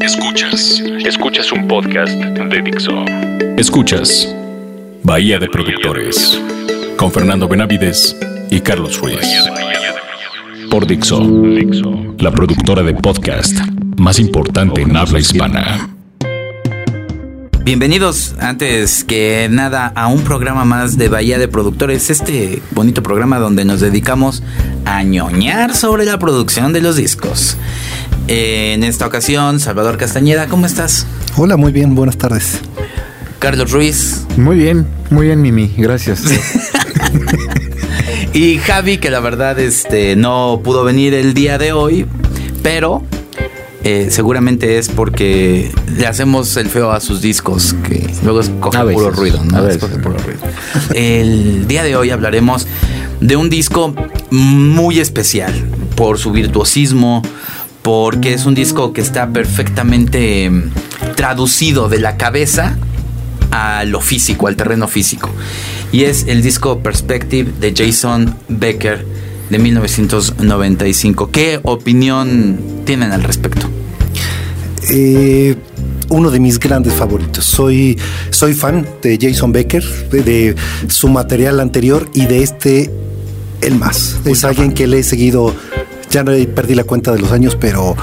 Escuchas. Escuchas un podcast de Dixo. Escuchas Bahía de Productores con Fernando Benavides y Carlos Ruiz. Por Dixo, la productora de podcast más importante en habla hispana. Bienvenidos antes que nada a un programa más de Bahía de Productores, este bonito programa donde nos dedicamos a ñoñar sobre la producción de los discos. En esta ocasión, Salvador Castañeda, ¿cómo estás? Hola, muy bien, buenas tardes. Carlos Ruiz. Muy bien, muy bien, Mimi, gracias. y Javi, que la verdad este, no pudo venir el día de hoy, pero eh, seguramente es porque le hacemos el feo a sus discos, que luego coge puro ruido, ¿no? puro ruido. El día de hoy hablaremos de un disco muy especial por su virtuosismo, porque es un disco que está perfectamente em, traducido de la cabeza a lo físico, al terreno físico. Y es el disco Perspective de Jason Becker de 1995. ¿Qué opinión tienen al respecto? Eh, uno de mis grandes favoritos. Soy, soy fan de Jason Becker, de, su material anterior y de este, el más. es alguien que le he seguido ya no perdí la cuenta de los años, pero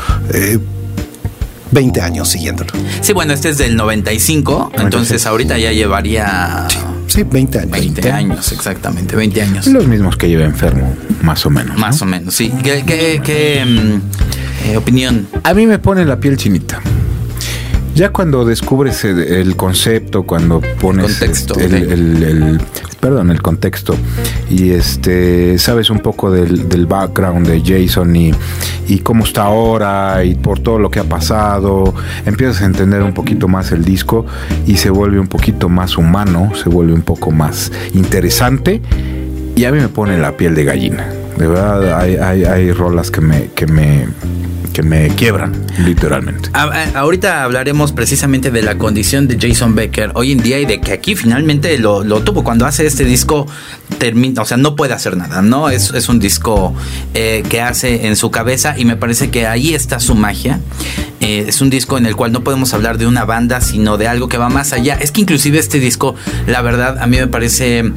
20 eh, años siguiéndolo. Sí, bueno, este es del 95, entonces ahorita ya llevaría... Sí, 20 años. 20, años, exactamente, 20 años. Los mismos que lleva enfermo, más o menos. Más o menos, sí. ¿Qué, mm, eh, opinión? A mí me pone la piel chinita. Ya cuando descubres el, concepto, cuando pones contexto, el, perdón, el contexto y este sabes un poco del, background de Jason y, y, cómo está ahora y por todo lo que ha pasado, empiezas a entender un poquito más el disco y se vuelve un poquito más humano, se vuelve un poco más interesante y a mí me pone la piel de gallina. De verdad hay, hay, hay rolas que me, que me que me quiebran, literalmente. ahorita hablaremos precisamente de la condición de Jason Becker hoy en día y de que aquí finalmente lo, tuvo. Cuando hace este disco, termina, o sea, no puede hacer nada, ¿no? Es, es un disco eh, que hace en su cabeza y me parece que ahí está su magia. Eh, es un disco en el cual no podemos hablar de una banda, sino de algo que va más allá. Es que inclusive este disco, la verdad, a mí me parece...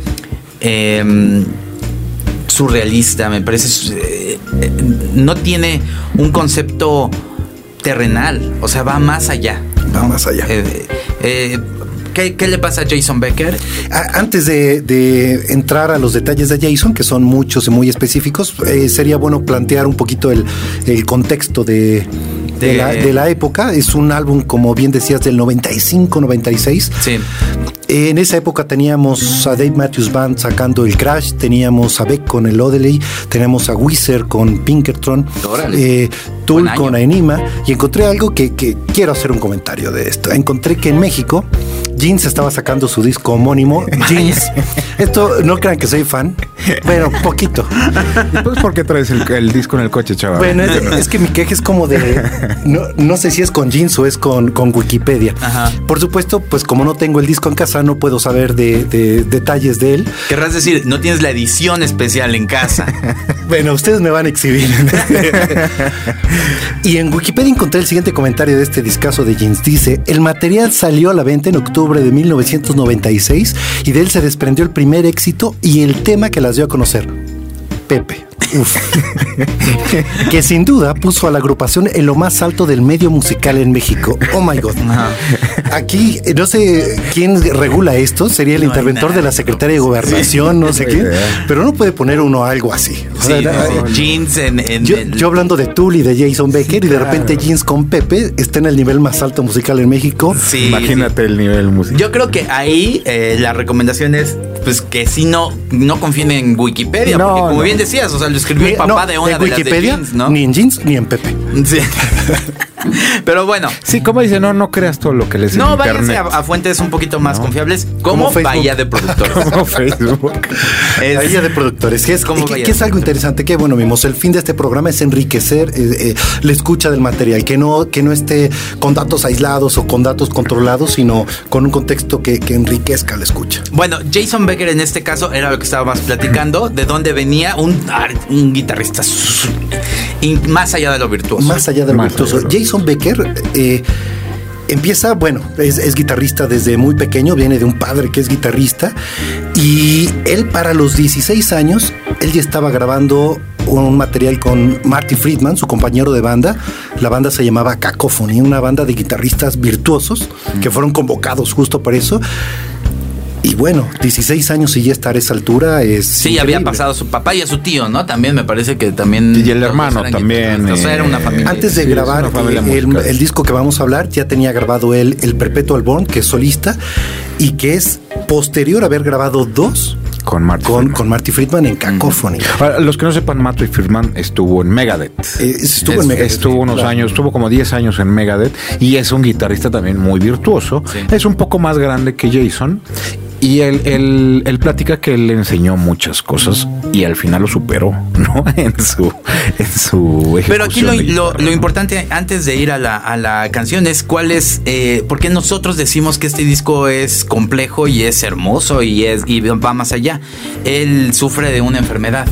Em, surrealista, me parece... Eh, no tiene un concepto terrenal, o sea, va más allá. Va más allá. Eh, eh, ¿qué, le pasa a Jason Becker? Antes de, entrar a los detalles de Jason, que son muchos y muy específicos, sería bueno plantear un poquito el, contexto de, de, la, época. Es un álbum, como bien decías, del 95, 96. Sí. En esa época teníamos a Dave Matthews Band sacando el Crash, teníamos a Beck con el Odeley, teníamos a Wizard con Pinkerton, eh, Tool con Enima, y encontré algo que, que quiero hacer un comentario de esto. Encontré que en México Jeans estaba sacando su disco homónimo, Jeans. Esto no crean que soy fan, pero poquito. Entonces, ¿por qué traes el, disco en el coche, chaval? Bueno, es, que mi queja es como de. No, sé si es con Jeans o es con, con Wikipedia. Por supuesto, pues como no tengo el disco en casa, no puedo saber de, detalles de él. Querrás decir, no tienes la edición especial en casa. bueno, ustedes me van a exhibir. y en Wikipedia encontré el siguiente comentario de este discazo de Jeans. Dice: El material salió a la venta en octubre de 1996 y de él se desprendió el primer éxito y el tema que las dio a conocer, Pepe. que sin duda puso a la agrupación en lo más alto del medio musical en México. Oh my God. Aquí, no sé quién regula esto, sería el interventor de la Secretaría de Gobernación, no sé quién, pero no puede poner uno algo así. jeans en. yo, hablando de Tool y de Jason Becker, y de repente Jeans con Pepe está en el nivel más alto musical en México. Imagínate el nivel musical. Yo creo que ahí eh, la recomendación es pues que si no, no confíen en Wikipedia, porque como bien decías, o sea, escribió el papá de una de, Wikipedia, las de jeans, ¿no? Ni en jeans ni en Pepe. Sí. Pero bueno. Sí, como dice, no, no creas todo lo que les No, váyanse a, fuentes un poquito más confiables, como, Bahía de Productores. como Facebook. Bahía de Productores. Que es, como que, es algo interesante. Que bueno, vimos, el fin de este programa es enriquecer eh, eh, la escucha del material, que no, que no esté con datos aislados o con datos controlados, sino con un contexto que, que enriquezca la escucha. Bueno, Jason Becker en este caso era lo que estábamos platicando, de dónde venía un, un guitarrista más allá de lo virtuoso. Más allá de lo virtuoso. Jason Becker eh, empieza, bueno, es, guitarrista desde muy pequeño, viene de un padre que es guitarrista y él para los 16 años, él ya estaba grabando un material con Marty Friedman, su compañero de banda. La banda se llamaba Cacophony, una banda de guitarristas virtuosos que fueron convocados justo por eso. Y bueno, 16 años y ya estar a esa altura es. Sí, había pasado a su papá y a su tío, ¿no? También me parece que también. Y el hermano también. era una familia. Antes de grabar el, disco que vamos a hablar, ya tenía grabado él el Perpetual Born, que es solista, y que es posterior a haber grabado dos con Marty, con, Friedman. con Marty Friedman en Cacophony. los que no sepan, Marty Friedman estuvo en Megadeth. Eh, estuvo en Megadeth. Estuvo unos años, estuvo como 10 años en Megadeth y es un guitarrista también muy virtuoso. Es un poco más grande que Jason y él, él, él, platica que él le enseñó muchas cosas y al final lo superó, ¿no? En su, en su Pero aquí lo, lo, importante antes de ir a la, a la canción es cuál es, eh, por qué nosotros decimos que este disco es complejo y es hermoso y, es, y va más allá. Él sufre de una enfermedad.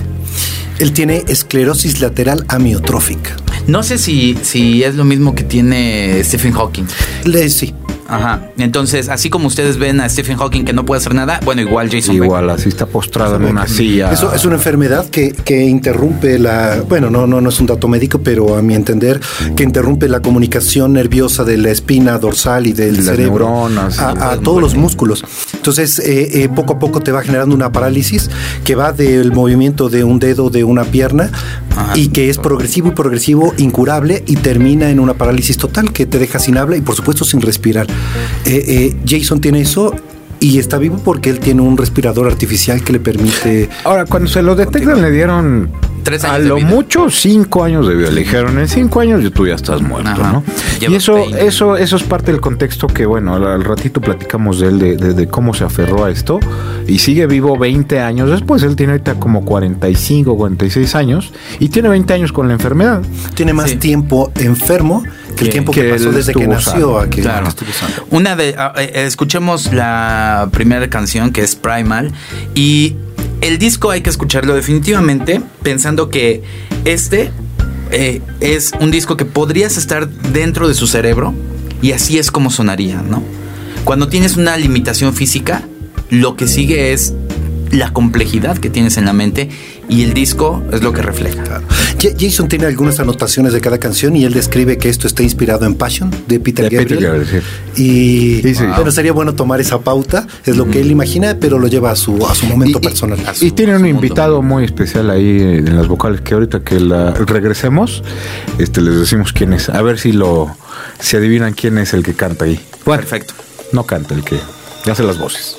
Él tiene esclerosis lateral amiotrófica. No sé si, si es lo mismo que tiene Stephen Hawking. Le, sí. Ajá. Entonces, así como ustedes ven a Stephen Hawking que no puede hacer nada, bueno, igual Jason Igual, así está postrado en una silla. Eso es una enfermedad que, que, interrumpe la. Bueno, no, no, no es un dato médico, pero a mi entender, que interrumpe la comunicación nerviosa de la espina dorsal y del cerebro. Neuronas, a, todos los músculos. Entonces, eh, eh, poco a poco te va generando una parálisis que va del movimiento de un dedo de una pierna y que es progresivo y progresivo, incurable y termina en una parálisis total que te deja sin habla y, por supuesto, sin respirar. Eh, eh, Jason tiene eso y está vivo porque él tiene un respirador artificial que le permite. Ahora, cuando se lo detectan, le dieron Tres años a lo mucho cinco años de vida. Le dijeron en cinco años y tú ya estás muerto, ¿no? y eso, eso, eso es parte del contexto que, bueno, al, ratito platicamos de él, de, cómo se aferró a esto y sigue vivo 20 años después. Él tiene ahorita como 45, 46 años y tiene 20 años con la enfermedad. Tiene más tiempo enfermo que el tiempo que, pasó desde que nació a que claro. Una de ah, eh, escuchemos la primera canción que es Primal y el disco hay que escucharlo definitivamente pensando que este eh, es un disco que podrías estar dentro de su cerebro y así es como sonaría, ¿no? Cuando tienes una limitación física, lo que sigue es la complejidad que tienes en la mente y el disco es lo que refleja. Jason tiene algunas anotaciones de cada canción y él describe que esto está inspirado en Passion de Peter Gabriel. Y bueno, sería bueno tomar esa pauta, es lo que él imagina, pero lo lleva a su, a su momento personal. Y, tiene un invitado muy especial ahí en las vocales que ahorita que la, regresemos, este les decimos quién es. A ver si lo si adivinan quién es el que canta ahí. Perfecto. No canta el que hace las voces.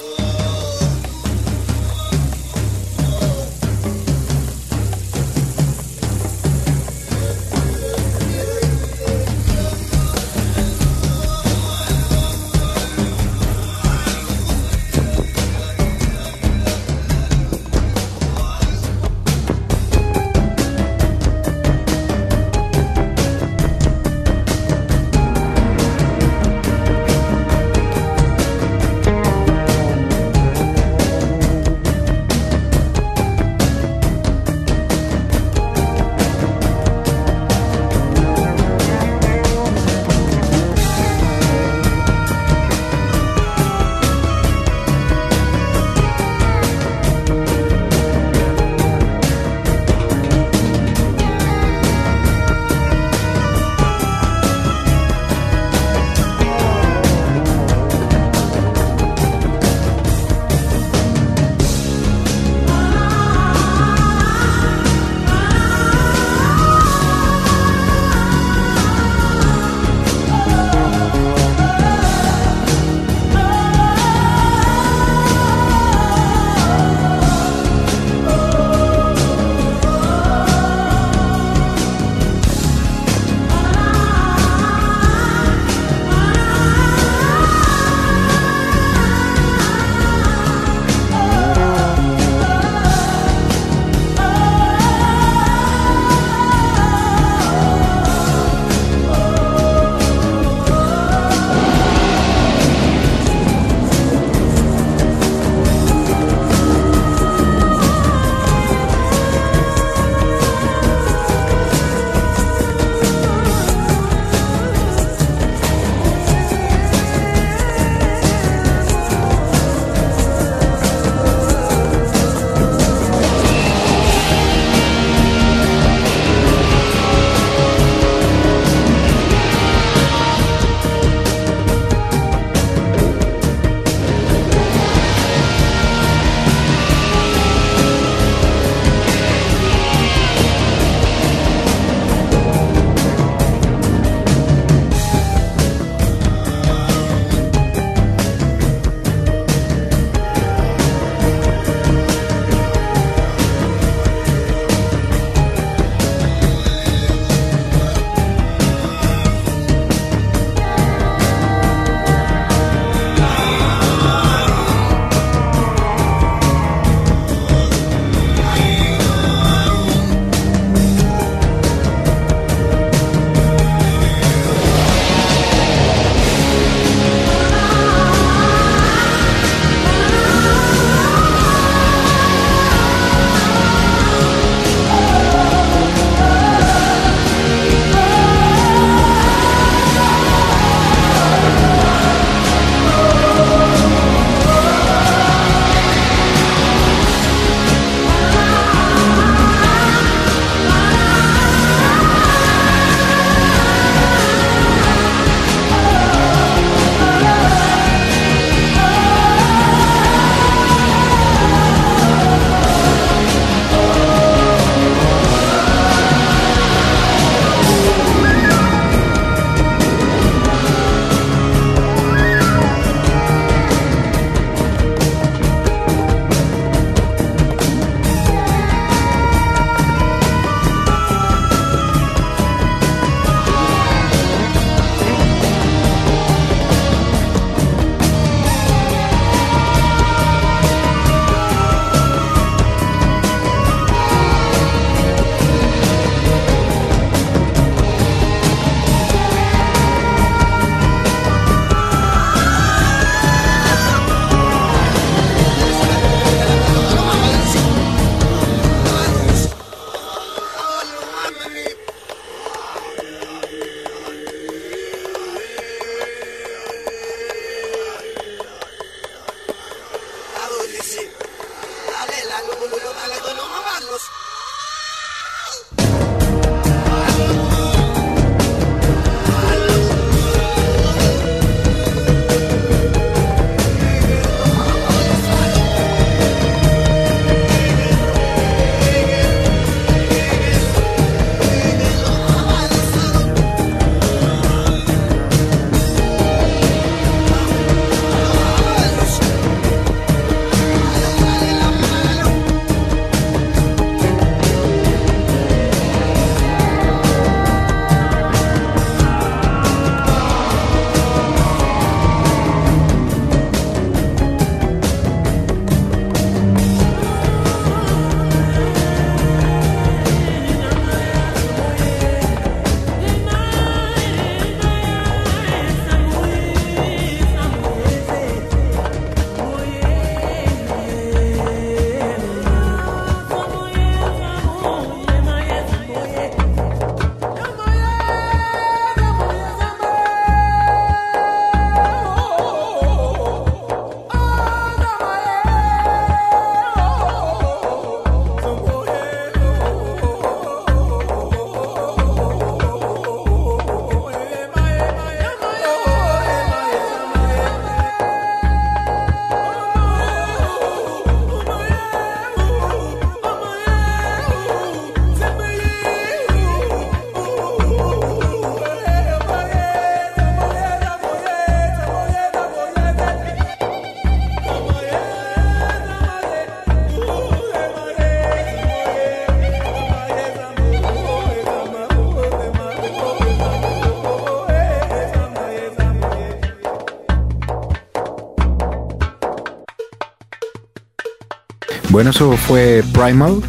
Bueno, eso fue Primal.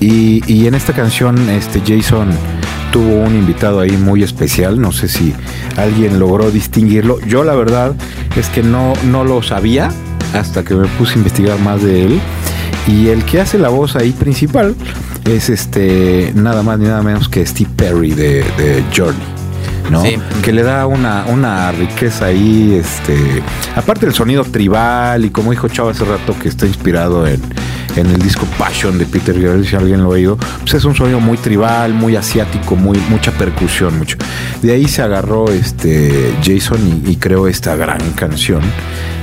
Y, y en esta canción, este Jason tuvo un invitado ahí muy especial. No sé si alguien logró distinguirlo. Yo la verdad es que no, no lo sabía hasta que me puse a investigar más de él. Y el que hace la voz ahí principal es este nada más ni nada menos que Steve Perry de, de Journey. ¿no? Que le da una, una riqueza ahí, este, aparte del sonido tribal y como dijo Chavo hace rato que está inspirado en, en el disco Passion de Peter Gabriel, si alguien lo ha oído, pues es un sonido muy tribal, muy asiático, muy, mucha percusión, mucho. De ahí se agarró este Jason y, creó esta gran canción.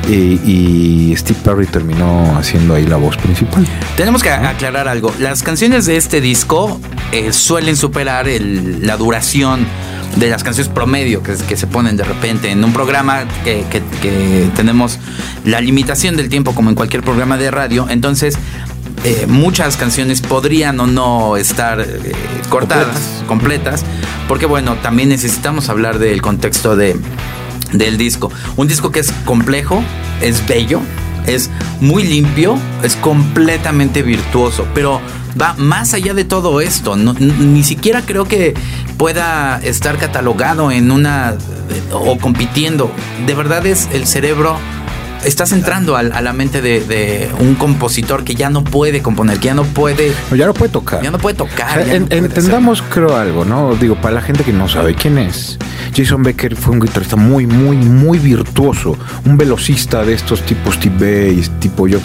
Y, Steve Perry terminó haciendo ahí la voz principal. Tenemos que aclarar algo. Las canciones de este disco eh, suelen superar la duración de las canciones promedio que, que, se ponen de repente en un programa que, tenemos la limitación del tiempo como en cualquier programa de radio. Entonces, eh, muchas canciones podrían o no estar eh, cortadas, completas. porque bueno, también necesitamos hablar del contexto de, del disco. Un disco que es complejo, es bello, es muy limpio, es completamente virtuoso, pero va más allá de todo esto. ni siquiera creo que pueda estar catalogado en una o compitiendo. De verdad es el cerebro estás entrando a, la mente de, un compositor que ya no puede componer, que ya no puede. ya no puede tocar. Ya no puede tocar. entendamos, creo, algo, ¿no? Digo, para la gente que no sabe quién es. Jason Becker fue un guitarrista muy, muy, muy virtuoso. Un velocista de estos tipos Steve Bass, tipo Job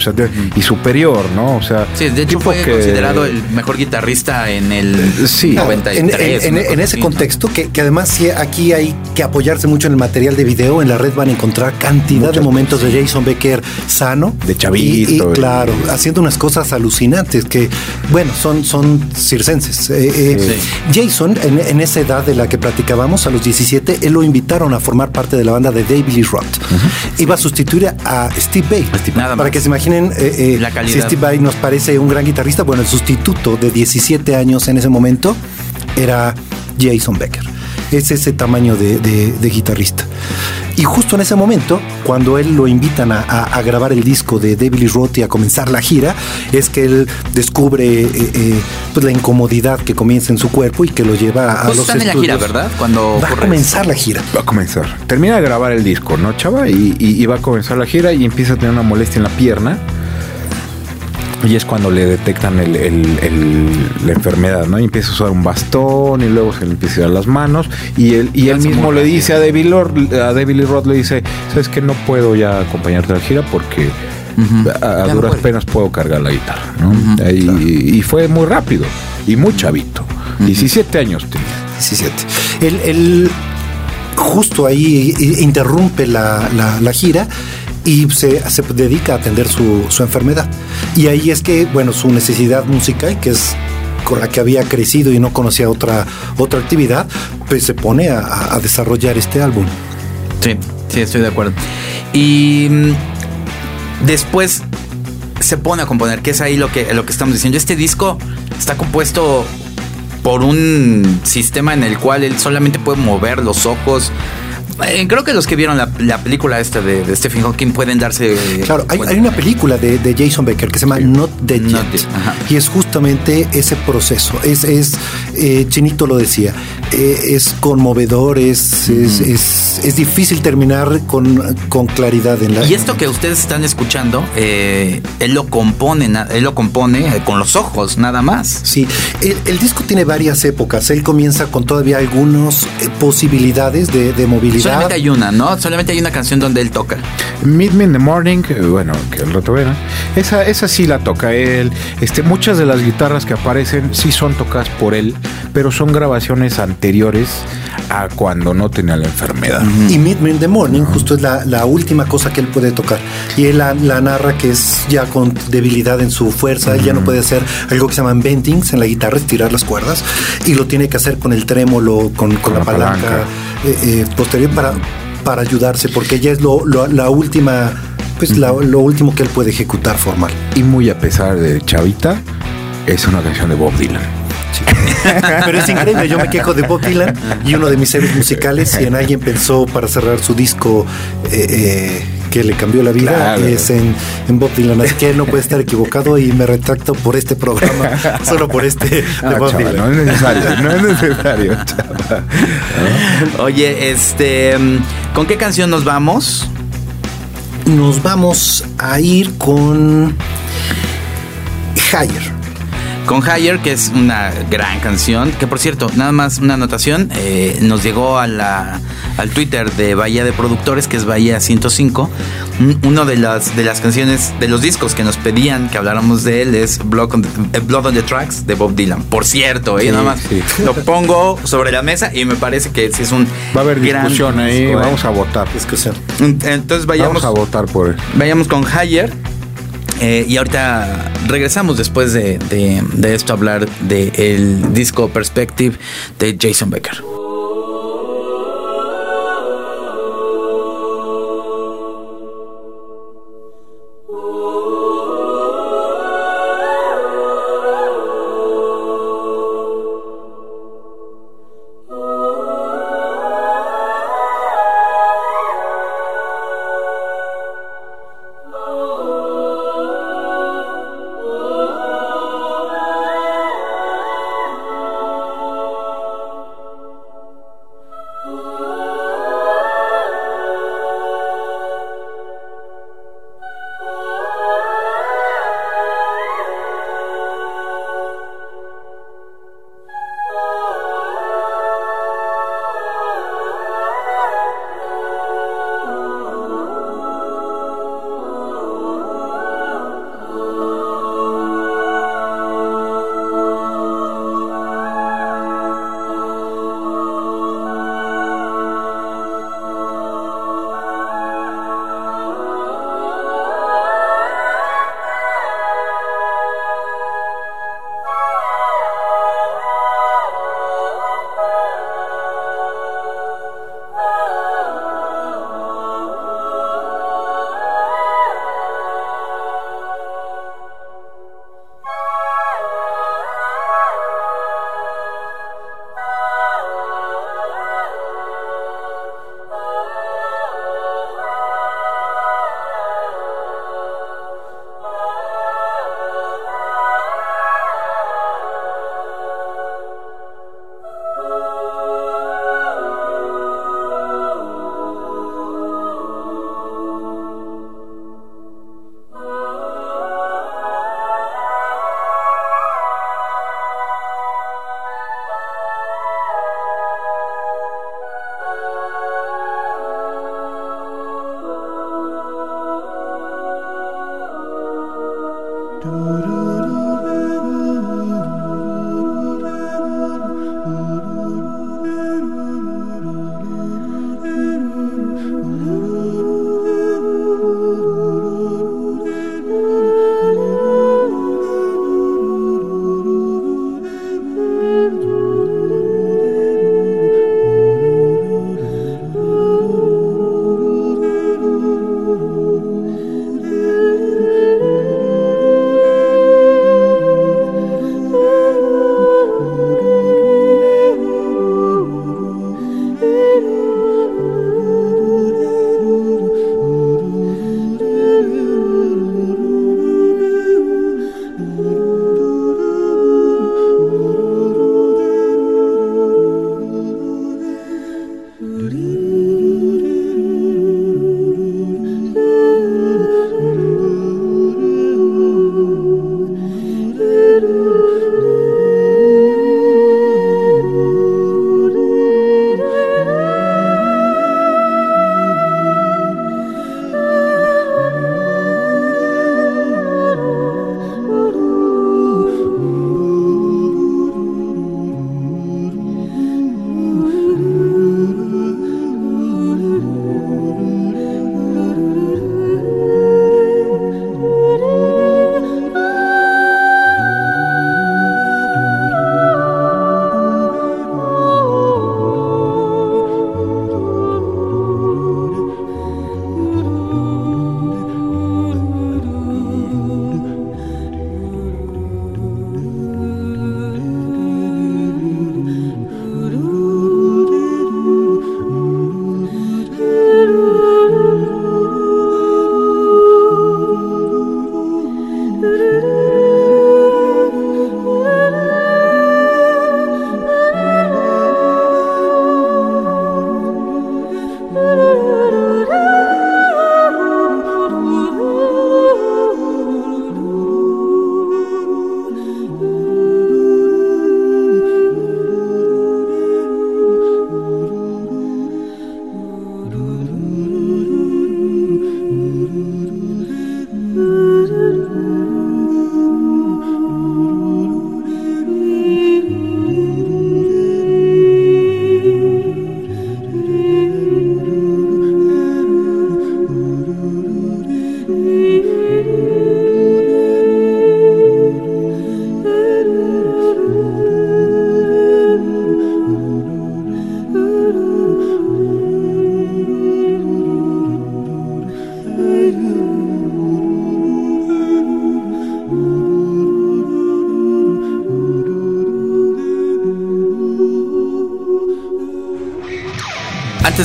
y superior, ¿no? O sea, sí, de hecho fue considerado el mejor guitarrista en el sí. 93. En, ese contexto, que, además sí, aquí hay que apoyarse mucho en el material de video. En la red van a encontrar cantidad de momentos de Jason Becker sano. De chavito. Y, claro, haciendo unas cosas alucinantes que, bueno, son, son circenses. Eh, eh, Jason, en, esa edad de la que platicábamos, a los 17, él lo invitaron a formar parte de la banda de David Lee Roth. Iba a sustituir a Steve Vai. para que se imaginen, eh, la calidad. si Steve Vai nos parece un gran guitarrista, bueno, el sustituto de 17 años en ese momento era Jason Becker. Es ese tamaño de guitarrista. Y justo en ese momento, cuando él lo invitan a, grabar el disco de David Lee Roth y a comenzar la gira, es que él descubre eh, eh, pues la incomodidad que comienza en su cuerpo y que lo lleva a pues los están en la gira, ¿verdad? Cuando va a comenzar la gira. Va a comenzar. Termina de grabar el disco, ¿no, chava? y va a comenzar la gira y empieza a tener una molestia en la pierna y es cuando le detectan el, la enfermedad, ¿no? Y empieza a usar un bastón y luego se le empieza a dar las manos. Y él, y él mismo le dice a Lord, a David Lee Roth, le dice, sabes que no puedo ya acompañarte a la gira porque a, duras penas puedo cargar la guitarra, ¿no? y, fue muy rápido y muy chavito. 17 años tenía. 17. Él, justo ahí interrumpe la, la gira y se, dedica a atender su, enfermedad. Y ahí es que, bueno, su necesidad musical, que es con la que había crecido y no conocía otra, otra actividad, pues se pone a, desarrollar este álbum. Sí, sí, estoy de acuerdo. Y mm, después se pone a componer, que es ahí lo que, lo que estamos diciendo. Este disco está compuesto por un sistema en el cual él solamente puede mover los ojos, eh, creo que los que vieron la, película esta de, Stephen Hawking pueden darse. Claro, hay, una película de, Jason Becker que se llama Not Dead Yet. y es justamente ese proceso. Es, es eh, Chinito lo decía, eh, es conmovedor, es, es, difícil terminar con, con, claridad en la. Y esto que ustedes están escuchando, él lo compone, él lo compone con los ojos, nada más. Sí, el, disco tiene varias épocas. Él comienza con todavía algunas posibilidades de, de movilidad Solamente hay una, ¿no? Solamente hay una canción donde él toca. Meet Me in the Morning, eh, bueno, que el rato verá. Esa, esa sí la toca él. Este, muchas de las guitarras que aparecen sí son tocadas por él, pero son grabaciones anteriores a cuando no tenía la enfermedad. Y Meet Me in the Morning justo es la, última cosa que él puede tocar. Y él la, narra que es ya con debilidad en su fuerza, él ya no puede hacer algo que se llaman bendings en la guitarra, estirar las cuerdas, y lo tiene que hacer con el trémolo, con, la, palanca, eh, eh, posterior para, para ayudarse, porque ella es lo, la última, pues lo último que él puede ejecutar formal. Y muy a pesar de Chavita, es una canción de Bob Dylan. Pero es increíble, yo me quejo de Bob Dylan y uno de mis héroes musicales, y en alguien pensó para cerrar su disco eh, eh, que le cambió la vida, es en, Bob Dylan. Así que él no puede estar equivocado y me retracto por este programa, solo por este de ah, Bob Dylan. No es necesario, no es necesario. Oye, este, ¿con qué canción nos vamos? Nos vamos a ir con Higher con Higher, que es una gran canción, que por cierto, nada más una anotación, eh, nos llegó a la, al Twitter de Bahía de Productores, que es Bahía 105, una de las, de las canciones, de los discos que nos pedían que habláramos de él es Blood on the, eh, Blood on the Tracks de Bob Dylan. Por cierto, eh, nada más lo pongo sobre la mesa y me parece que sí es un Va a haber discusión ahí, vamos a votar. Discusión. Entonces vayamos... Vamos a votar por él. Vayamos con Higher eh, y ahorita regresamos después de, de esto a hablar del disco Perspective de Jason Becker.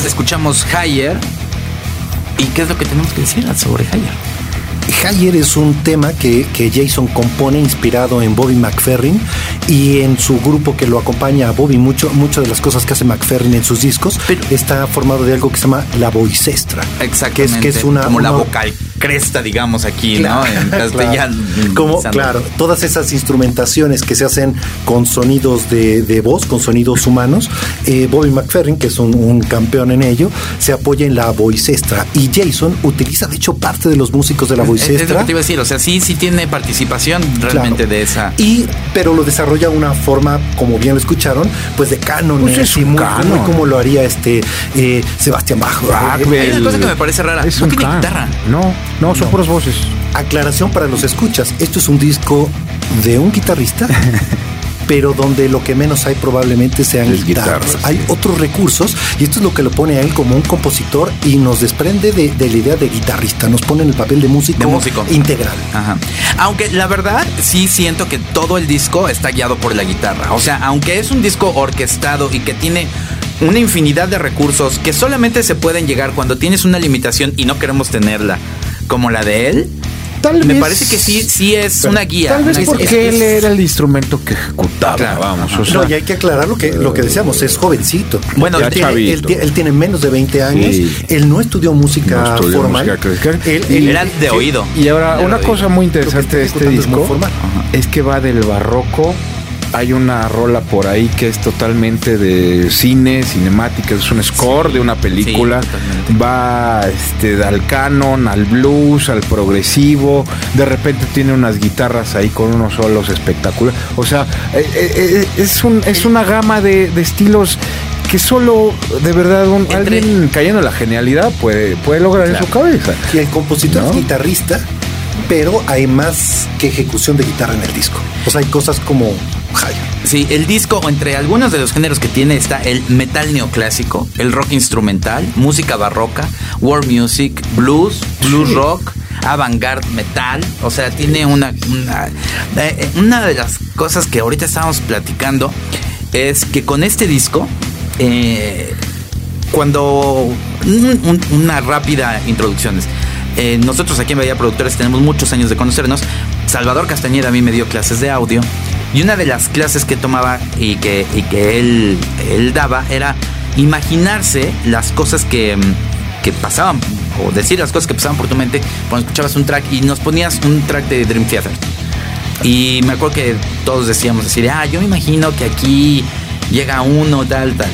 Escuchamos Higher. ¿Y qué es lo que tenemos que decir sobre Higher? Higher es un tema que, Jason compone inspirado en Bobby McFerrin y en su grupo que lo acompaña a Bobby. Mucho, muchas de las cosas que hace McFerrin en sus discos está formado de algo que se llama la voicestra. Exactamente. Que es, que es una, Como la vocal cresta, digamos, aquí, ¿no? En castellano. Como, claro, todas esas instrumentaciones que se hacen con sonidos de, voz, con sonidos humanos. Eh, Bobby McFerrin, que es un, campeón en ello, se apoya en la voicestra. Y Jason utiliza, de hecho, parte de los músicos de la voicestra. Es lo que te iba a decir, o sea, sí, sí tiene participación realmente de esa. Y, pero lo desarrolla una forma, como bien lo escucharon, pues de canon. Pues es muy, como lo haría este eh, Sebastián Bajo. Hay una cosa que me parece rara. no tiene guitarra. No. No, son puras voces. Aclaración para los escuchas. Esto es un disco de un guitarrista. pero donde lo que menos hay probablemente sean guitarras. Hay otros recursos y esto es lo que lo pone a él como un compositor y nos desprende de, la idea de guitarrista, nos pone en el papel de músico, de músico. integral. Aunque la verdad sí siento que todo el disco está guiado por la guitarra. O sea, aunque es un disco orquestado y que tiene una infinidad de recursos que solamente se pueden llegar cuando tienes una limitación y no queremos tenerla como la de él, me parece que sí, sí es una guía. Tal vez porque él era el instrumento que ejecutaba, vamos. no, y hay que aclarar lo que, lo que decíamos, es jovencito. Bueno, él tiene, él, tiene, menos de 20 años, él no estudió música formal. él, era de oído. Y ahora, una cosa muy interesante de este disco es que va del barroco hay una rola por ahí que es totalmente de cine, cinemática, es un score de una película. Va este, al canon, al blues, al progresivo. De repente tiene unas guitarras ahí con unos solos espectaculares. O sea, eh, eh, eh, es, un, es una gama de, estilos que solo de verdad alguien cayendo en la genialidad puede, puede lograr en su cabeza. Y el compositor es guitarrista, pero hay más que ejecución de guitarra en el disco. O sea, hay cosas como Sí, el disco, entre algunos de los géneros que tiene, está el metal neoclásico, el rock instrumental, música barroca, world music, blues, blues rock, avant-garde metal. O sea, tiene una, una, eh, una, de las cosas que ahorita estábamos platicando es que con este disco, eh, cuando una rápida introducción. Eh, nosotros aquí en Bahía Productores tenemos muchos años de conocernos. Salvador Castañeda a mí me dio clases de audio y una de las clases que tomaba y que, que él, él daba era imaginarse las cosas que, que pasaban, o decir las cosas que pasaban por tu mente cuando escuchabas un track y nos ponías un track de Dream Theater. Y me acuerdo que todos decíamos decir, ah, yo me imagino que aquí llega uno, tal, tal.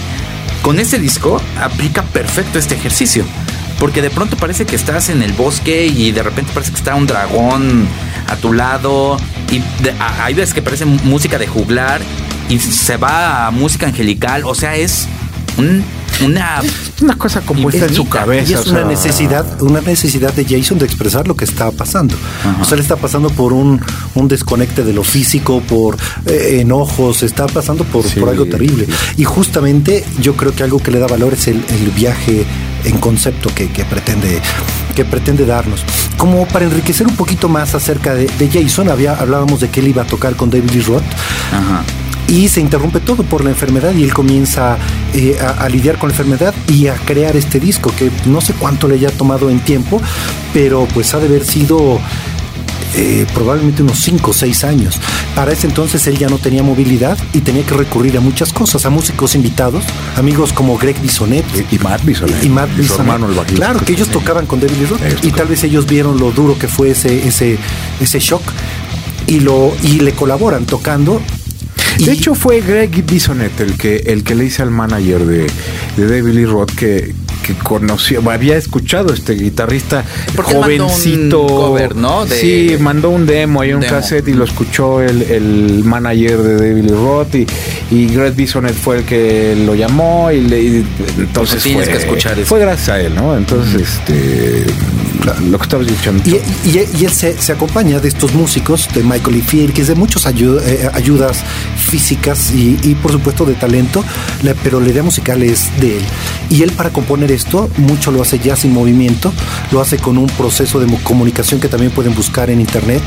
Con este disco aplica perfecto este ejercicio. Porque de pronto parece que estás en el bosque y de repente parece que está un dragón a tu lado. Y hay veces que parece música de juglar y se va a música angelical. O sea, es una una cosa compuesta en su cabeza. Y es una necesidad, una necesidad de Jason de expresar lo que está pasando. O sea, le está pasando por un, un desconecte de lo físico, por eh, enojos, está pasando por, por algo terrible. Y justamente yo creo que algo que le da valor es el, el viaje en concepto que, pretende, que pretende darnos. Como para enriquecer un poquito más acerca de, Jason, había, hablábamos de que él iba a tocar con David Lee Roth. Y se interrumpe todo por la enfermedad y él comienza eh, a, lidiar con la enfermedad y a crear este disco que no sé cuánto le haya tomado en tiempo, pero pues ha de haber sido eh, probablemente unos 5 o 6 años. Para ese entonces él ya no tenía movilidad y tenía que recurrir a muchas cosas, a músicos invitados, amigos como Greg Bisonet y, Matt Bisonet. Y Matt Bisonet. claro, que ellos tocaban con David Lee y tal vez ellos vieron lo duro que fue ese, ese, ese shock y, lo, y le colaboran tocando de hecho, fue Greg Bisonet el que, el que le dice al manager de, de David Lee Roth que, que conoció, había escuchado este guitarrista jovencito. Mandó un cover, ¿no? sí, mandó un demo, hay un cassette y lo escuchó el, el manager de David Roth y, y Greg Bisonet fue el que lo llamó y le entonces tienes que escuchar eso. fue gracias a él, ¿no? Entonces, este lo que estabas diciendo. Y, y, él se, se, acompaña de estos músicos, de Michael y que es de muchas eh, ayudas físicas y, y, por supuesto de talento, pero la idea musical es de él. Y él para componer esto, mucho lo hace ya sin movimiento, lo hace con un proceso de comunicación que también pueden buscar en internet,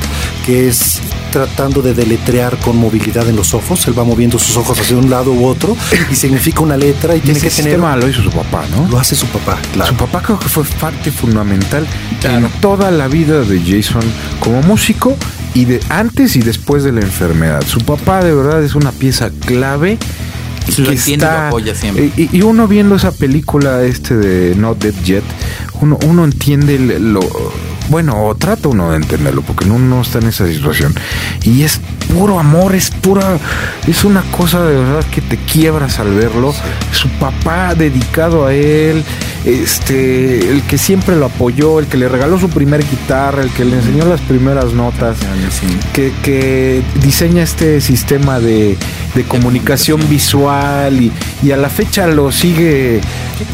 que es tratando de deletrear con movilidad en los ojos. Él va moviendo sus ojos hacia un lado u otro y significa una letra y, tiene que tener. lo hizo su papá, ¿no? Lo hace su papá, claro. Su papá creo que fue parte fundamental en toda la vida de Jason como músico y de antes y después de la enfermedad. Su papá de verdad es una pieza clave. Y lo está, apoya siempre. Y, uno viendo esa película este de Not Dead Yet, uno, uno entiende lo, bueno, o trata uno de entenderlo, porque uno no está en esa situación. Y es puro amor, es pura, es una cosa de verdad que te quiebras al verlo. Su papá dedicado a él, este, el que siempre lo apoyó, el que le regaló su primer guitarra, el que le enseñó las primeras notas, que, que diseña este sistema de, comunicación visual y, a la fecha lo sigue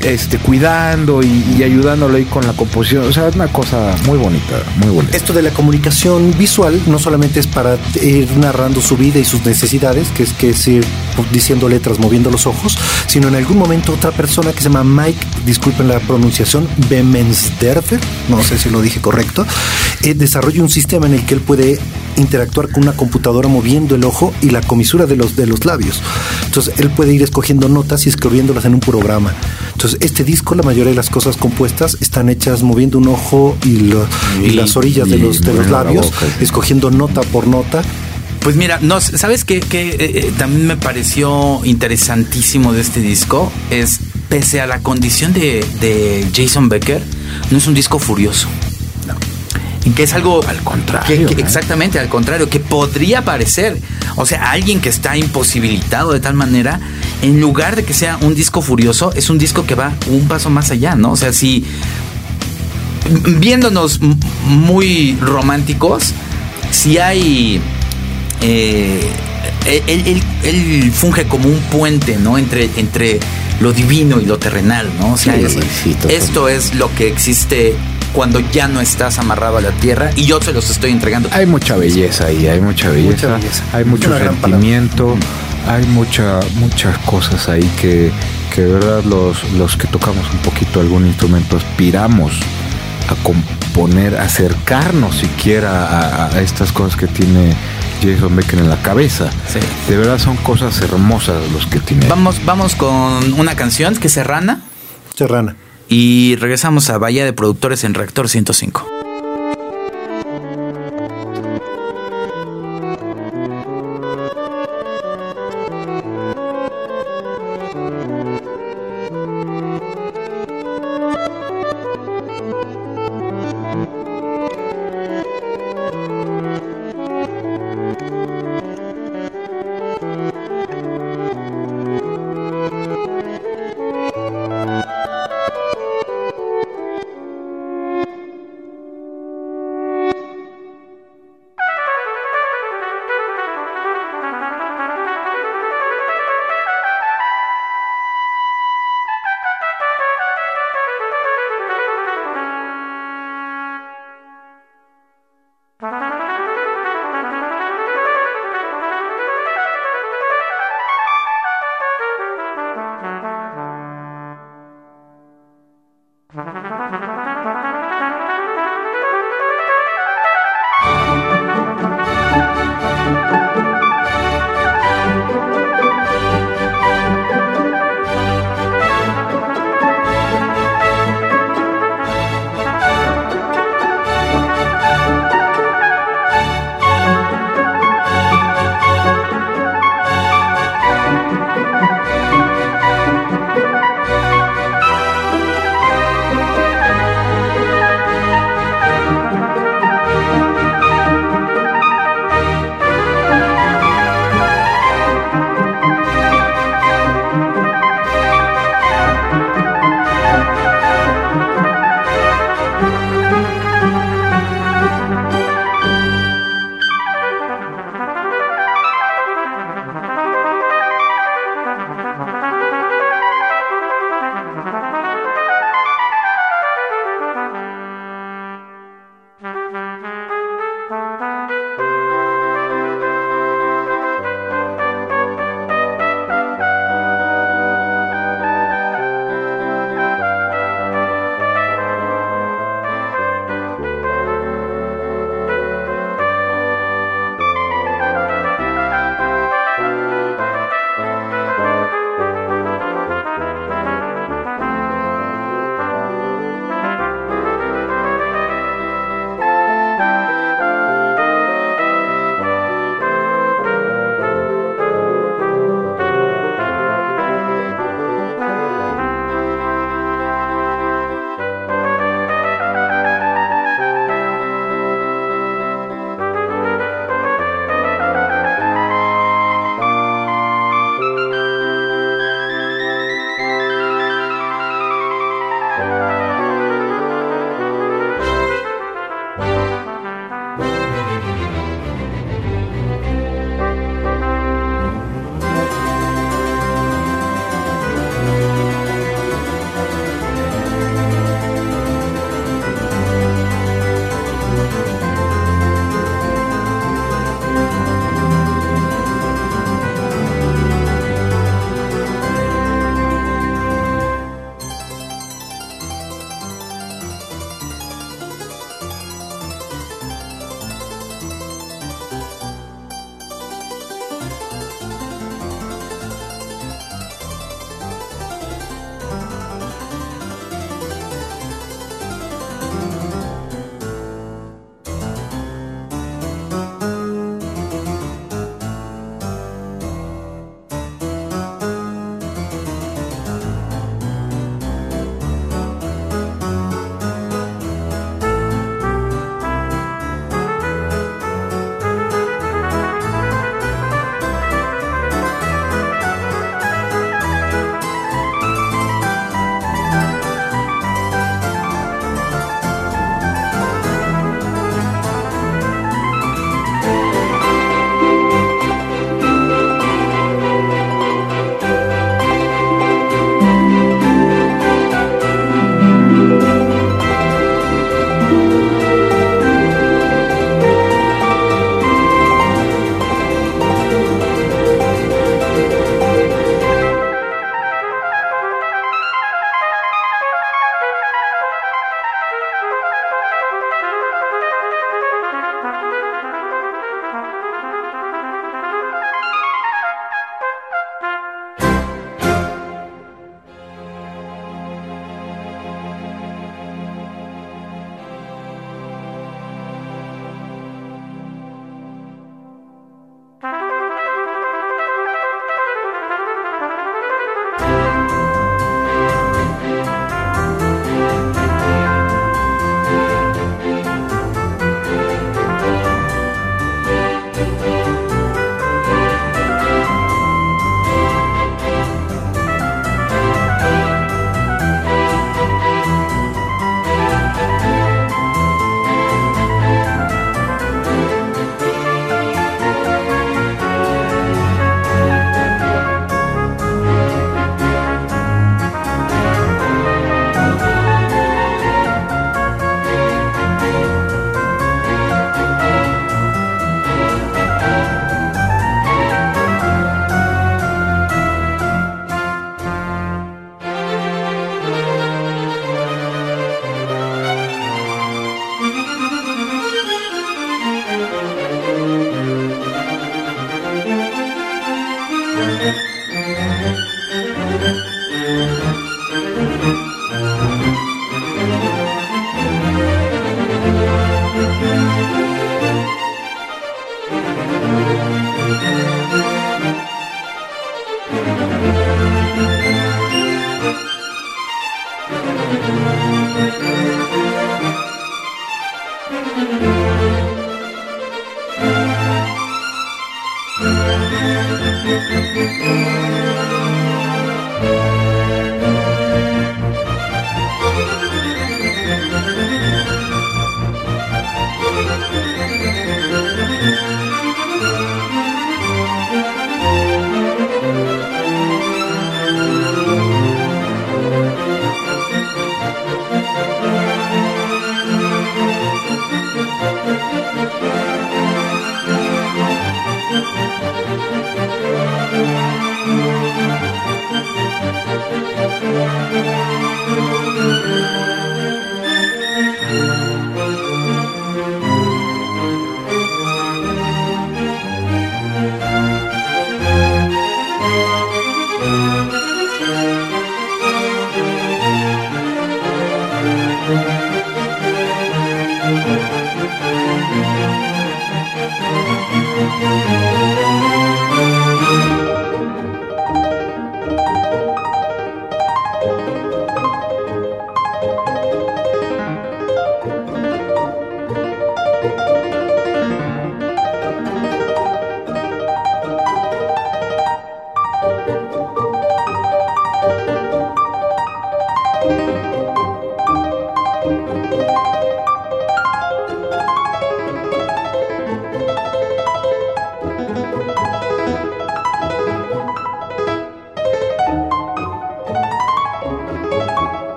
este, cuidando y, y ayudándolo ahí con la composición. O sea, es una cosa muy bonita, muy bonita. Esto de la comunicación visual no solamente es para ir narrando su vida y sus necesidades, que es que es ir diciendo letras, moviendo los ojos, sino en algún momento otra persona que se llama Mike, disculpen la pronunciación, Bemensderfer, no sé si lo dije correcto, eh, desarrolla un sistema en el que él puede interactuar con una computadora moviendo el ojo y la comisura de los, de los labios. Entonces él puede ir escogiendo notas y escribiéndolas en un programa. Entonces este disco, la mayoría de las cosas compuestas están hechas moviendo un ojo y, las orillas de los, de los labios, escogiendo nota por nota pues mira, no, ¿sabes qué? Eh, eh, también me pareció interesantísimo de este disco. Es, pese a la condición de, Jason Becker, no es un disco furioso. No. Que es algo al contrario. Exactamente, al contrario, que podría parecer. O sea, alguien que está imposibilitado de tal manera, en lugar de que sea un disco furioso, es un disco que va un paso más allá, ¿no? O sea, si viéndonos muy románticos, si hay eh, él, funge como un puente, ¿no? Entre, entre lo divino y lo terrenal, ¿no? O sea, esto es lo que existe cuando ya no estás amarrado a la tierra y yo se los estoy entregando. Hay mucha belleza ahí, hay mucha belleza, hay mucho sentimiento, hay mucha, muchas cosas ahí que, que de verdad los, los que tocamos un poquito algún instrumento aspiramos a componer, acercarnos siquiera a estas cosas que tiene Jason Becker en la cabeza. De verdad son cosas hermosas los que tiene. Vamos, vamos con una canción que es Serrana. Serrana. Y regresamos a Bahía de Productores en Reactor 105.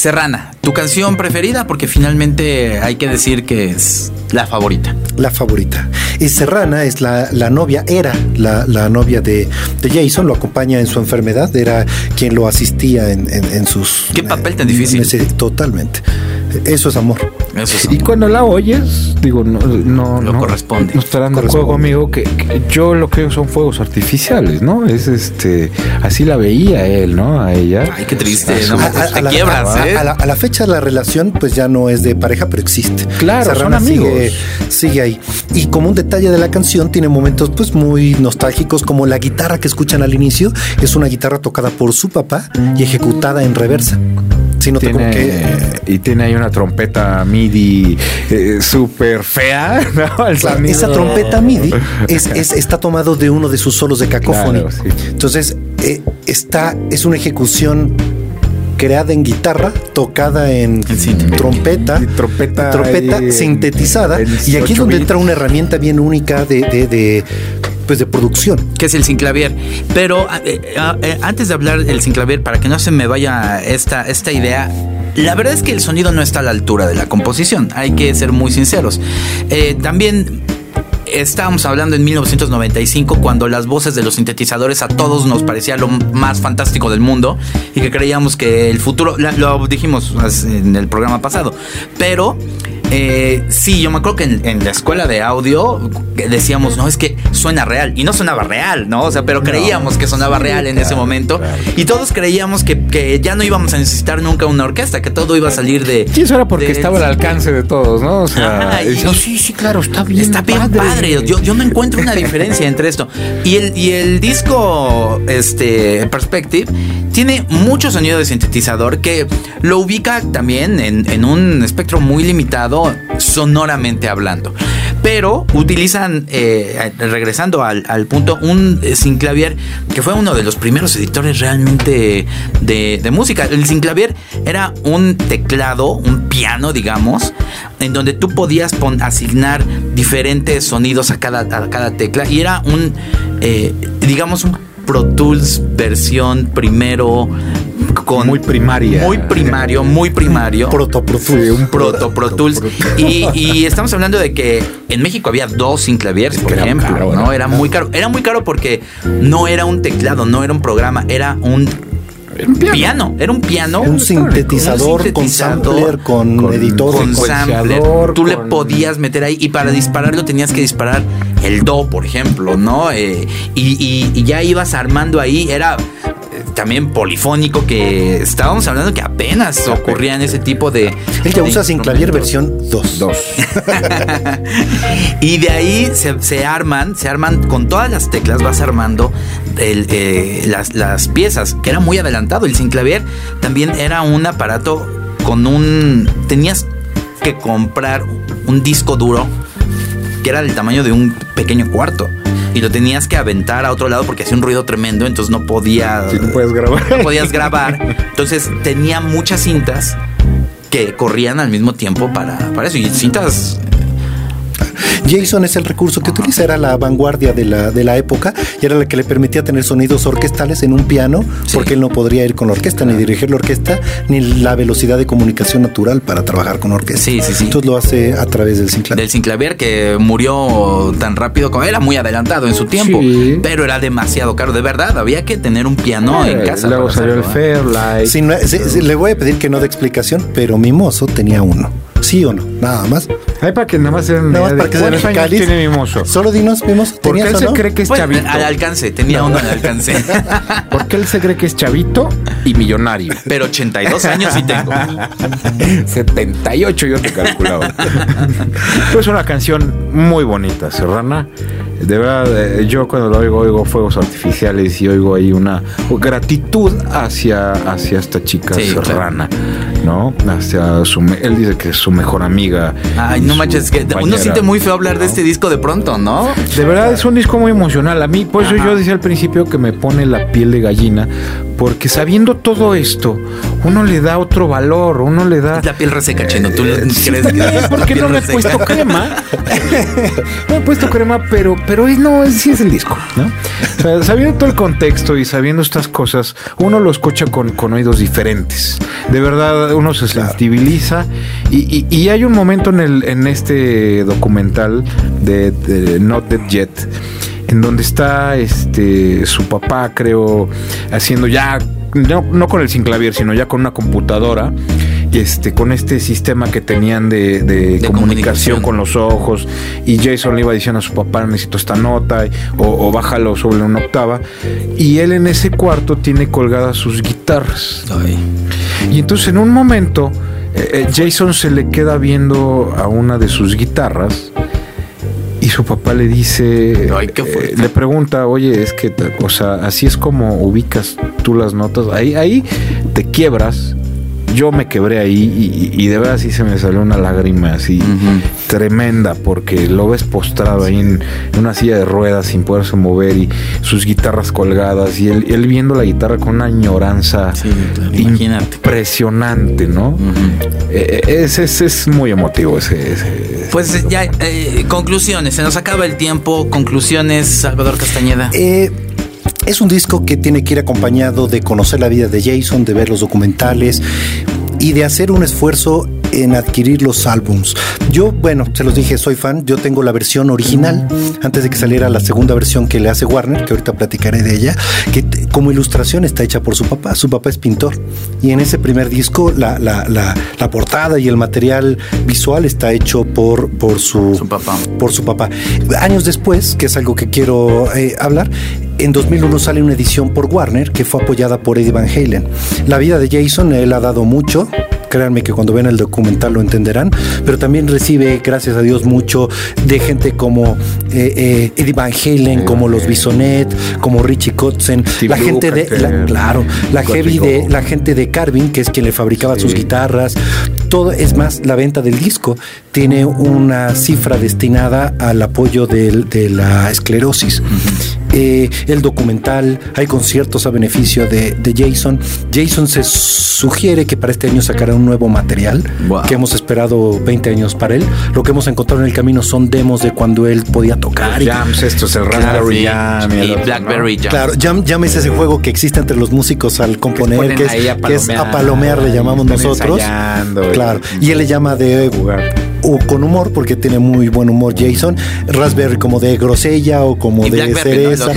Serrana, tu canción preferida, porque finalmente hay que decir que es la favorita. La favorita. Y Serrana es la, novia, era la, novia de, Jason, lo acompaña en su enfermedad, era quien lo asistía en, sus... ¿Qué papel tan difícil? totalmente. Eso es amor. Y cuando la oyes, digo, no, no, no corresponde. No estarán de acuerdo conmigo que, yo lo creo son fuegos artificiales, ¿no? Es este, así la veía él, ¿no? A ella. Ay, qué triste, ¿no? A, la, quiebras, ¿eh? a, la, fecha la relación, pues ya no es de pareja, pero existe. Claro, son amigos. Sigue, sigue ahí. Y como un detalle de la canción, tiene momentos pues muy nostálgicos, como la guitarra que escuchan al inicio, es una guitarra tocada por su papá y ejecutada en reversa. Sí, que... Y tiene ahí una trompeta MIDI eh, súper fea. Esa trompeta MIDI es, está tomado de uno de sus solos de cacofonía. Entonces, eh, está, es una ejecución creada en guitarra, tocada en trompeta, trompeta, trompeta sintetizada. Y aquí es donde entra una herramienta bien única de, de de producción. Que es el sinclavier. Pero eh, eh, eh, antes de hablar del sinclavier, para que no se me vaya esta, esta idea, la verdad es que el sonido no está a la altura de la composición, hay que ser muy sinceros. también estábamos hablando en 1995 cuando las voces de los sintetizadores a todos nos parecía lo más fantástico del mundo y que creíamos que el futuro, lo dijimos en el programa pasado, pero eh, sí, yo me acuerdo que en, la escuela de audio decíamos, no, es que suena real. Y no sonaba real, ¿no? O sea, pero creíamos que sonaba real en ese momento. Y todos creíamos que, ya no íbamos a necesitar nunca una orquesta, que todo iba a salir de. Sí, eso era porque estaba al alcance de todos, ¿no? O sea, sí, sí, claro, está bien. Está bien padre. Yo, yo, no encuentro una diferencia entre esto. Y el, y el disco, este, Perspective, tiene mucho sonido de sintetizador que lo ubica también en, en un espectro muy limitado sonoramente hablando. Pero utilizan, eh, regresando al, punto, un Sinclavier que fue uno de los primeros editores realmente de, música. El Sinclavier era un teclado, un piano, digamos, en donde tú podías asignar diferentes sonidos a cada, a cada tecla y era un, eh, digamos, un Pro Tools versión primero con muy primaria. Muy primario, muy primario. Proto Pro Tools. un Proto Pro Tools. Y, estamos hablando de que en México había dos Sinclaviers, por ejemplo. ¿no? Era muy caro. Era muy caro porque no era un teclado, no era un programa, era un piano. Era un piano. Un sintetizador, con sampler, con, editor. Con sampler. Tú le podías meter ahí y para dispararlo tenías que disparar el do, por ejemplo, ¿no? Eh, y, ya ibas armando ahí. Era también polifónico que estábamos hablando que apenas ocurrían ese tipo de... Él ya usa Sinclavier versión 2. 2. y de ahí se, arman, se arman con todas las teclas, vas armando eh, las, las, piezas, que era muy adelantado. El Sinclavier también era un aparato con un... Tenías que comprar un disco duro que era del tamaño de un pequeño cuarto. Y lo tenías que aventar a otro lado porque hacía un ruido tremendo, entonces no podía. no puedes grabar. No podías grabar. Entonces tenía muchas cintas que corrían al mismo tiempo para, para eso. Y cintas Jason es el recurso que utiliza, era la vanguardia de la, de la época y era la que le permitía tener sonidos orquestales en un piano, porque él no podría ir con la orquesta, ni dirigir la orquesta, ni la velocidad de comunicación natural para trabajar con orquesta. Sí, sí, sí. Entonces lo hace a través del Sinclair. Del Sinclair que murió tan rápido como era muy adelantado en su tiempo, pero era demasiado caro. De verdad, había que tener un piano en casa. Luego salió el Fairlight. le voy a pedir que no dé explicación, pero mi mozo tenía uno. ¿Sí o no? Nada más. Ay, para que nada más sean nada más para que ¿Cuántos años tiene mi mozo? Solo dinos, vimos. Porque él se cree que es chavito. Al alcance, tenía uno al alcance. Porque él se cree que es chavito y millonario. Pero 82 años sí tengo. 78 yo te calculaba. pues una canción muy bonita, Serrana. De verdad, eh, yo cuando lo oigo, oigo fuegos artificiales y oigo ahí una gratitud hacia, hacia esta chica serrana, ¿no? Hacia su, él dice que es su mejor amiga. Ay, no manches, que uno siente muy feo hablar de este disco de pronto, ¿no? De verdad, es un disco muy emocional. A mí, por eso yo decía al principio que me pone la piel de gallina, porque sabiendo todo esto, uno le da otro valor, uno le da. Es la piel reseca, chino. ¿Tú crees que ¿Por qué no me he puesto crema? no me he puesto crema, pero pero no, sí es el disco, ¿no? sabiendo todo el contexto y sabiendo estas cosas, uno lo escucha con, oídos diferentes. De verdad, uno se sensibiliza y, hay un momento en, el, en este documental de, Not Dead Yet en donde está este su papá, creo, haciendo ya no, no con el sin clavier, sino ya con una computadora este, con este sistema que tenían de, comunicación, con los ojos. Y Jason le iba diciendo a su papá necesito esta nota o, bájalo sobre una octava y él en ese cuarto tiene colgadas sus guitarras. Y entonces en un momento eh, eh, Jason se le queda viendo a una de sus guitarras y su papá le dice, eh, le pregunta, oye, es que, o sea, así es como ubicas tú las notas, ahí, ahí te quiebras yo me quebré ahí y, de verdad sí se me salió una lágrima así tremenda porque lo ves postrado ahí en, una silla de ruedas sin poderse mover y sus guitarras colgadas y él, viendo la guitarra con una añoranza impresionante, ¿no? Eh, eh, ese es, muy emotivo ese, Pues ya, eh, conclusiones, se nos acaba el tiempo, conclusiones, Salvador Castañeda. Eh, es un disco que tiene que ir acompañado de conocer la vida de Jason, de ver los documentales y de hacer un esfuerzo en adquirir los álbums. Yo, bueno, se los dije, soy fan, yo tengo la versión original, antes de que saliera la segunda versión que le hace Warner, que ahorita platicaré de ella, que como ilustración está hecha por su papá, su papá es pintor, y en ese primer disco la, la, la, portada y el material visual está hecho por, por su, papá. Por su papá. Años después, que es algo que quiero eh, hablar, en 2001 sale una edición por Warner que fue apoyada por Eddie Van Halen. La vida de Jason, él ha dado mucho, créanme que cuando ven el documental lo entenderán, pero también recibe, gracias a Dios, mucho de gente como eh, eh, Eddie Van Halen, como los Bisonet, como Richie Kotzen, la gente de, claro, la heavy de, la gente de Carvin, que es quien le fabricaba sus guitarras, todo, es más, la venta del disco tiene una cifra destinada al apoyo de, la esclerosis. Eh, el documental, hay conciertos a beneficio de, Jason. Jason se sugiere que para este año sacará un nuevo material, que hemos esperado 20 años para él. Lo que hemos encontrado en el camino son demos de cuando él podía tocar. Jams, esto es el Raspberry Jam. Y, Blackberry Jam. Claro, Jam, es ese juego que existe entre los músicos al componer, que, es, a palomear, le llamamos nosotros. Claro, y él le llama de jugar o con humor, porque tiene muy buen humor Jason. Raspberry como de grosella o como de cereza.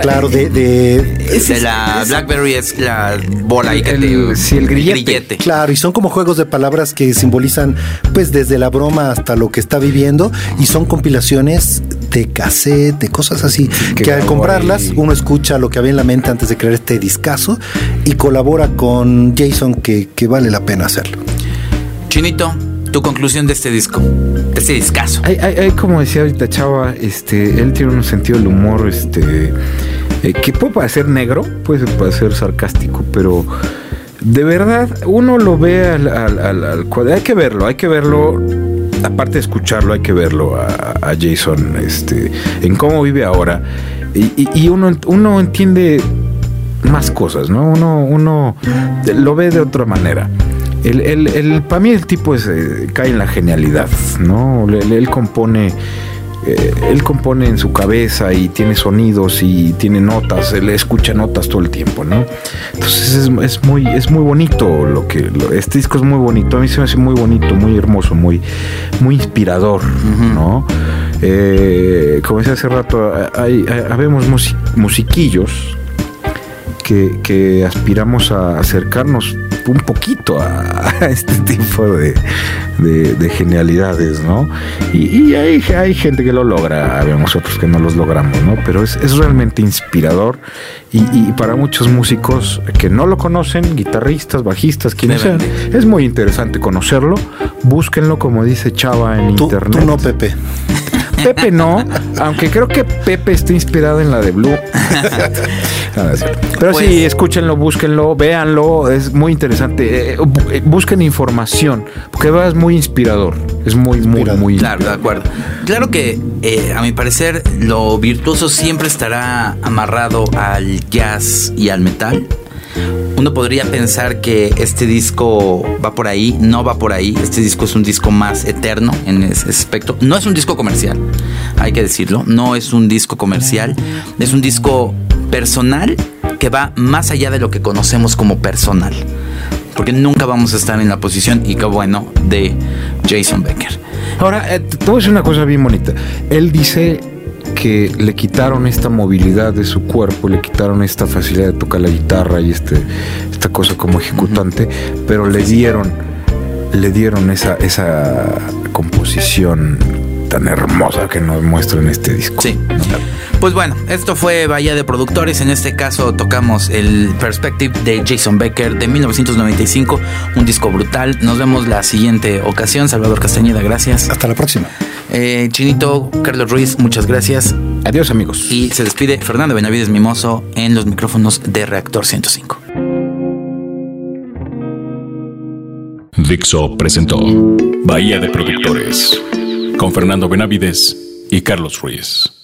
claro, de, de, la Blackberry es la bola que el, el, grillete. Claro, y son como juegos de palabras que simbolizan, pues, desde la broma hasta lo que está viviendo, y son compilaciones de cassette, de cosas así, que, al comprarlas uno escucha lo que había en la mente antes de crear este discazo y colabora con Jason que, que vale la pena hacerlo. Chinito, tu conclusión de este disco, de este discazo. Hay, como decía ahorita Chava, este, él tiene un sentido del humor, este, eh, que puede parecer negro, puede parecer sarcástico, pero de verdad uno lo ve al, al, hay que verlo, hay que verlo aparte de escucharlo, hay que verlo a, Jason este, en cómo vive ahora. Y, uno, uno entiende más cosas, ¿no? Uno, uno lo ve de otra manera. El, el, para mí el tipo es, eh, cae en la genialidad, ¿no? él compone eh, él compone en su cabeza y tiene sonidos y tiene notas, él escucha notas todo el tiempo, ¿no? Entonces es, muy, es muy bonito lo que, este disco es muy bonito, a mí se me hace muy bonito, muy hermoso, muy, muy inspirador, ¿no? Eh, como decía hace rato, hay, habemos musiquillos que, que aspiramos a acercarnos un poquito a, este tipo de, genialidades, ¿no? Y, hay, hay, gente que lo logra, habemos otros que no los logramos, ¿no? Pero es, realmente inspirador y, para muchos músicos que no lo conocen, guitarristas, bajistas, quienes sean, es muy interesante conocerlo. Búsquenlo, como dice Chava en internet. Tú no, Pepe. Pepe no, aunque creo que Pepe está inspirado en la de Blue. Pero sí, pues- escúchenlo, búsquenlo, véanlo, es muy interesante. Eh, eh, busquen información, porque es muy inspirador. Es muy, muy, muy. Claro, de acuerdo. Claro que, eh, a mi parecer, lo virtuoso siempre estará amarrado al jazz y al metal. Uno podría pensar que este disco va por ahí, no va por ahí. Este disco es un disco más eterno en ese aspecto. No es un disco comercial, hay que decirlo. No es un disco comercial. Es un disco personal que va más allá de lo que conocemos como personal. Porque nunca vamos a estar en la posición, y qué bueno, de Jason Becker. Ahora, eh, te voy a decir una cosa bien bonita. Él dice que le quitaron esta movilidad de su cuerpo, le quitaron esta facilidad de tocar la guitarra y este, esta cosa como ejecutante, pero le dieron, le dieron esa, esa composición tan hermosa que nos muestra en este disco. Sí. Pues bueno, esto fue Bahía de Productores. En este caso tocamos el Perspective de Jason Becker de 1995, un disco brutal. Nos vemos la siguiente ocasión. Salvador Castañeda, gracias. Hasta la próxima. Eh, Chinito, Carlos Ruiz, muchas gracias. Adiós amigos. Y se despide Fernando Benavides Mimoso en los micrófonos de Reactor 105. Dixo presentó Bahía de Productores con Fernando Benavides y Carlos Ruiz.